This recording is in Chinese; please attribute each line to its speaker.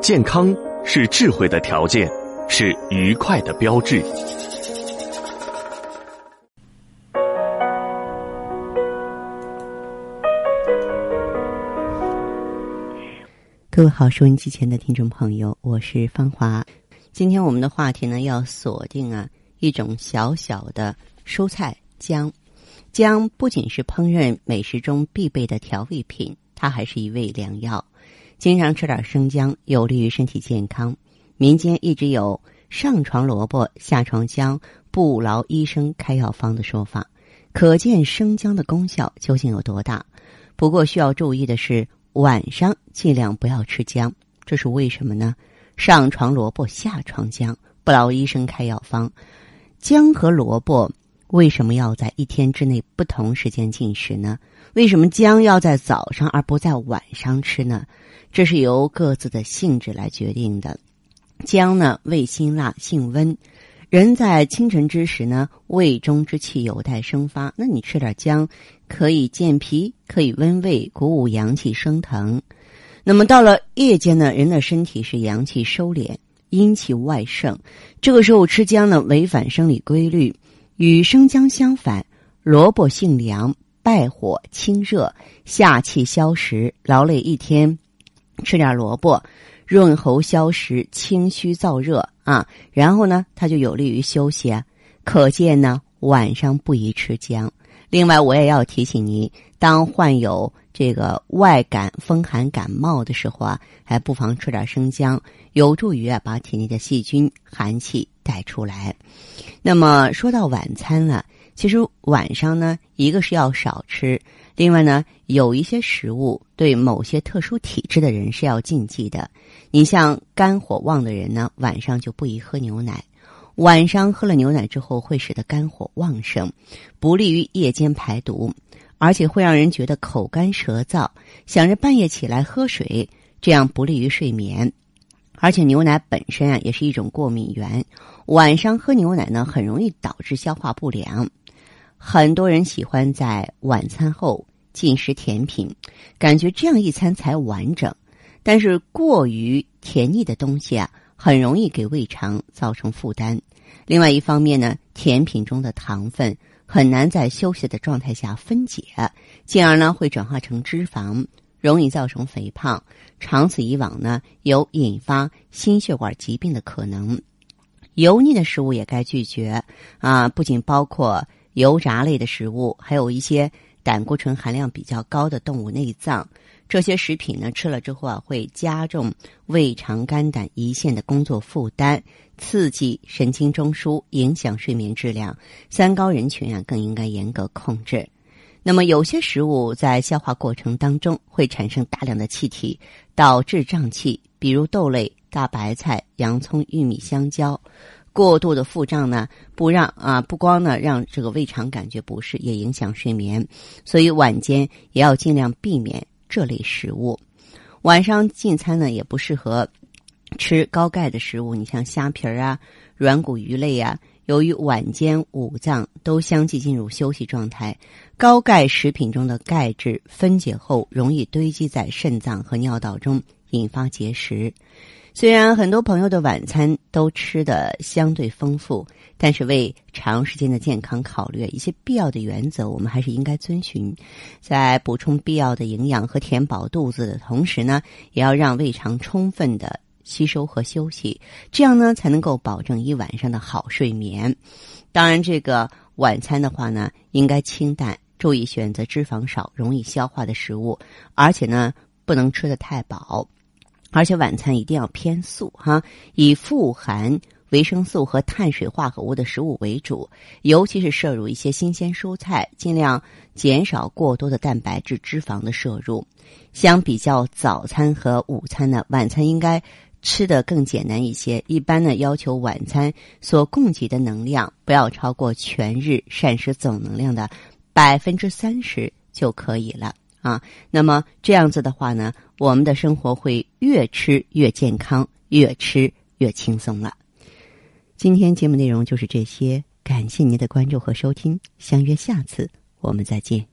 Speaker 1: 健康是智慧的条件，是愉快的标志。
Speaker 2: 各位好，收音机前的听众朋友，我是芳华。今天我们的话题呢，要锁定啊一种小小的蔬菜姜。姜不仅是烹饪美食中必备的调味品，它还是一味良药。经常吃点生姜，有利于身体健康。民间一直有“上床萝卜，下床姜，不劳医生开药方”的说法，可见生姜的功效究竟有多大。不过需要注意的是。晚上尽量不要吃姜，这是为什么呢？上床萝卜下床姜，不劳医生开药方。姜和萝卜为什么要在一天之内不同时间进食呢？为什么姜要在早上而不在晚上吃呢？这是由各自的性质来决定的。姜呢，味辛辣，性温。人在清晨之时呢，胃中之气有待生发。那你吃点姜，可以健脾，可以温胃，鼓舞阳气升腾。那么到了夜间呢，人的身体是阳气收敛，阴气外盛，这个时候吃姜呢，违反生理规律。与生姜相反，萝卜性凉，败火清热，下气消食。劳累一天，吃点萝卜。润喉消食、清虚燥热啊，然后呢，它就有利于休息啊。可见呢，晚上不宜吃姜。另外，我也要提醒您，当患有这个外感风寒感冒的时候啊，还不妨吃点生姜，有助于啊把体内的细菌寒气带出来。那么说到晚餐了，其实晚上呢，一个是要少吃，另外呢，有一些食物对某些特殊体质的人是要禁忌的。你像肝火旺的人呢，晚上就不宜喝牛奶。晚上喝了牛奶之后，会使得肝火旺盛，不利于夜间排毒，而且会让人觉得口干舌燥，想着半夜起来喝水，这样不利于睡眠。而且牛奶本身啊，也是一种过敏源，晚上喝牛奶呢，很容易导致消化不良。很多人喜欢在晚餐后进食甜品，感觉这样一餐才完整。但是过于甜腻的东西啊，很容易给胃肠造成负担。另外一方面呢，甜品中的糖分很难在休息的状态下分解，进而呢会转化成脂肪，容易造成肥胖。长此以往呢，有引发心血管疾病的可能。油腻的食物也该拒绝啊，不仅包括油炸类的食物，还有一些胆固醇含量比较高的动物内脏。这些食品呢，吃了之后啊，会加重胃肠肝胆胰腺的工作负担，刺激神经中枢，影响睡眠质量。三高人群啊，更应该严格控制。那么，有些食物在消化过程当中会产生大量的气体，导致胀气，比如豆类、大白菜、洋葱、玉米、香蕉。过度的腹胀呢，不让啊，不光呢让这个胃肠感觉不适，也影响睡眠。所以晚间也要尽量避免。这类食物，晚上进餐呢也不适合吃高钙的食物。你像虾皮啊、软骨鱼类呀，由于晚间五脏都相继进入休息状态，高钙食品中的钙质分解后容易堆积在肾脏和尿道中，引发结石。虽然很多朋友的晚餐都吃的相对丰富，但是为长时间的健康考虑，一些必要的原则我们还是应该遵循。在补充必要的营养和填饱肚子的同时呢，也要让胃肠充分的吸收和休息，这样呢才能够保证一晚上的好睡眠。当然，这个晚餐的话呢，应该清淡，注意选择脂肪少、容易消化的食物，而且呢，不能吃的太饱。而且晚餐一定要偏素哈，以富含维生素和碳水化合物的食物为主，尤其是摄入一些新鲜蔬菜，尽量减少过多的蛋白质、脂肪的摄入。相比较早餐和午餐呢，晚餐应该吃的更简单一些。一般呢，要求晚餐所供给的能量不要超过全日膳食总能量的百分之三十就可以了。啊，那么这样子的话呢，我们的生活会越吃越健康，越吃越轻松了。今天节目内容就是这些，感谢您的关注和收听，相约下次我们再见。